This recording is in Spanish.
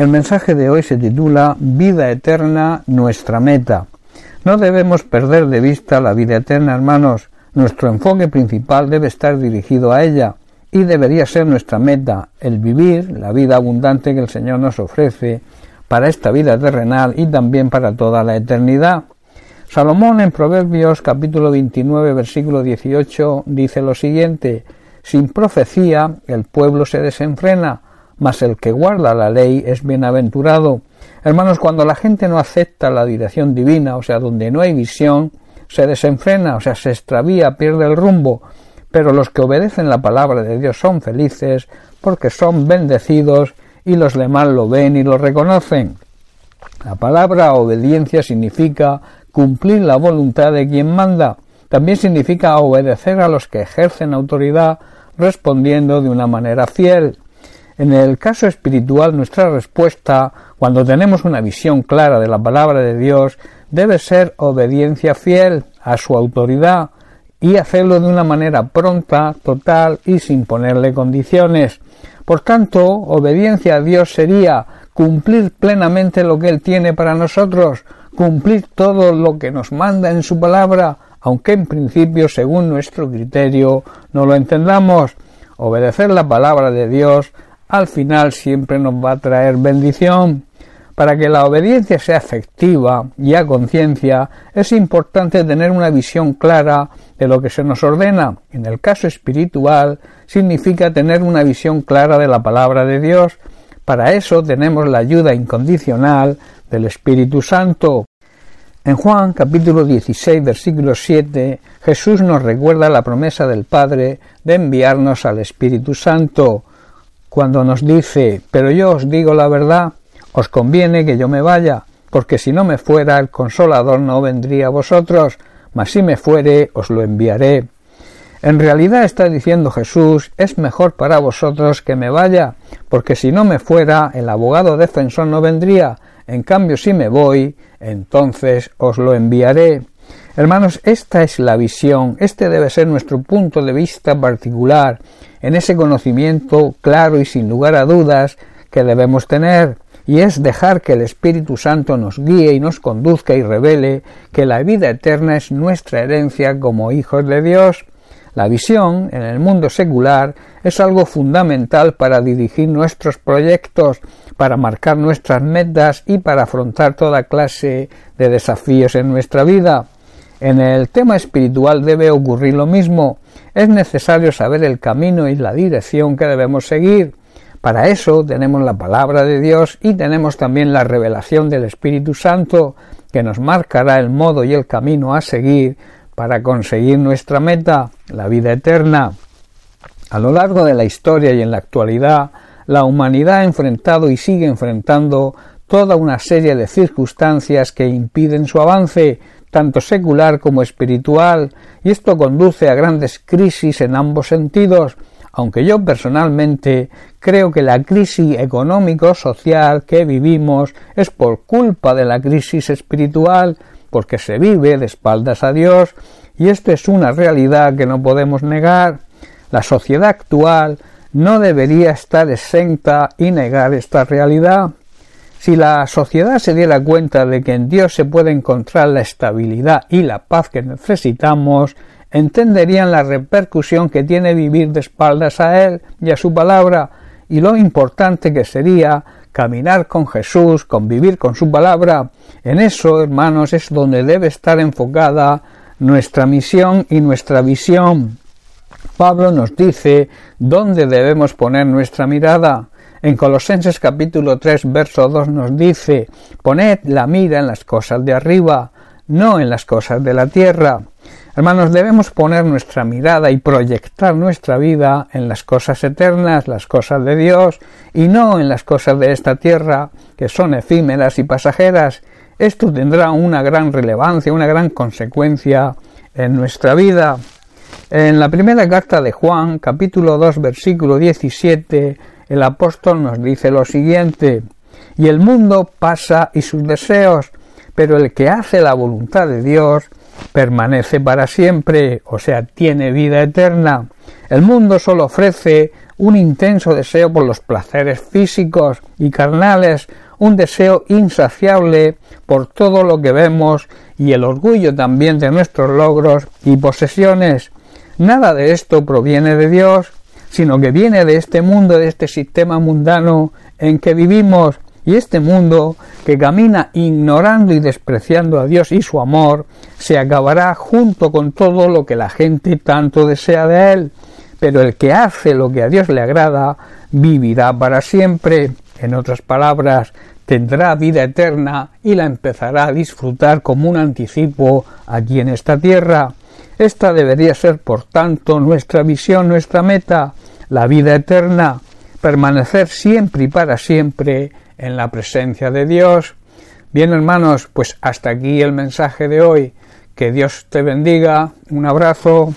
El mensaje de hoy se titula Vida eterna, nuestra meta. No debemos perder de vista la vida eterna, hermanos. Nuestro enfoque principal debe estar dirigido a ella y debería ser nuestra meta, el vivir la vida abundante que el Señor nos ofrece para esta vida terrenal y también para toda la eternidad. Salomón en Proverbios capítulo 29 versículo 18 dice lo siguiente Sin profecía el pueblo se desenfrena, mas el que guarda la ley es bienaventurado. Hermanos, cuando la gente no acepta la dirección divina, o sea, donde no hay visión, se desenfrena, o sea, se extravía, pierde el rumbo. Pero los que obedecen la palabra de Dios son felices porque son bendecidos y los demás lo ven y lo reconocen. La palabra obediencia significa cumplir la voluntad de quien manda. También significa obedecer a los que ejercen autoridad respondiendo de una manera fiel. En el caso espiritual, nuestra respuesta, cuando tenemos una visión clara de la palabra de Dios, debe ser obediencia fiel a su autoridad y hacerlo de una manera pronta, total y sin ponerle condiciones. Por tanto, obediencia a Dios sería cumplir plenamente lo que Él tiene para nosotros, cumplir todo lo que nos manda en su palabra, aunque en principio, según nuestro criterio, no lo entendamos. Obedecer la palabra de Dios al final siempre nos va a traer bendición. Para que la obediencia sea efectiva y a conciencia, es importante tener una visión clara de lo que se nos ordena. En el caso espiritual, significa tener una visión clara de la palabra de Dios. Para eso tenemos la ayuda incondicional del Espíritu Santo. En Juan capítulo 16 versículo 7 Jesús nos recuerda la promesa del Padre de enviarnos al Espíritu Santo cuando nos dice, pero yo os digo la verdad, os conviene que yo me vaya, porque si no me fuera el consolador no vendría a vosotros, mas si me fuere os lo enviaré. En realidad está diciendo Jesús, es mejor para vosotros que me vaya, porque si no me fuera el abogado defensor no vendría, en cambio si me voy, entonces os lo enviaré. Hermanos, esta es la visión, este debe ser nuestro punto de vista particular, en ese conocimiento claro y sin lugar a dudas que debemos tener, y es dejar que el Espíritu Santo nos guíe y nos conduzca y revele que la vida eterna es nuestra herencia como hijos de Dios. La visión en el mundo secular es algo fundamental para dirigir nuestros proyectos, para marcar nuestras metas y para afrontar toda clase de desafíos en nuestra vida. En el tema espiritual debe ocurrir lo mismo. Es necesario saber el camino y la dirección que debemos seguir. Para eso tenemos la palabra de Dios y tenemos también la revelación del Espíritu Santo que nos marcará el modo y el camino a seguir para conseguir nuestra meta, la vida eterna. A lo largo de la historia y en la actualidad, la humanidad ha enfrentado y sigue enfrentando toda una serie de circunstancias que impiden su avance, tanto secular como espiritual, y esto conduce a grandes crisis en ambos sentidos, aunque yo personalmente creo que la crisis económico-social que vivimos es por culpa de la crisis espiritual, porque se vive de espaldas a Dios, y esto es una realidad que no podemos negar. La sociedad actual no debería estar exenta y negar esta realidad. Si la sociedad se diera cuenta de que en Dios se puede encontrar la estabilidad y la paz que necesitamos, entenderían la repercusión que tiene vivir de espaldas a Él y a su palabra, y lo importante que sería caminar con Jesús, convivir con su palabra. En eso, hermanos, es donde debe estar enfocada nuestra misión y nuestra visión. Pablo nos dice dónde debemos poner nuestra mirada. En Colosenses capítulo 3 verso 2 nos dice, poned la mira en las cosas de arriba, no en las cosas de la tierra. Hermanos, debemos poner nuestra mirada y proyectar nuestra vida en las cosas eternas, las cosas de Dios, y no en las cosas de esta tierra, que son efímeras y pasajeras. Esto tendrá una gran relevancia, una gran consecuencia en nuestra vida. En la primera carta de Juan, capítulo 2, versículo 17, el apóstol nos dice lo siguiente, y el mundo pasa y sus deseos, pero el que hace la voluntad de Dios permanece para siempre, o sea, tiene vida eterna. El mundo solo ofrece un intenso deseo por los placeres físicos y carnales, un deseo insaciable por todo lo que vemos y el orgullo también de nuestros logros y posesiones. Nada de esto proviene de Dios, sino que viene de este mundo, de este sistema mundano en que vivimos, y este mundo que camina ignorando y despreciando a Dios y su amor, se acabará junto con todo lo que la gente tanto desea de él. Pero el que hace lo que a Dios le agrada, vivirá para siempre. En otras palabras, tendrá vida eterna y la empezará a disfrutar como un anticipo aquí en esta tierra. Esta debería ser, por tanto, nuestra visión, nuestra meta, la vida eterna, permanecer siempre y para siempre en la presencia de Dios. Bien, hermanos, pues hasta aquí el mensaje de hoy. Que Dios te bendiga. Un abrazo.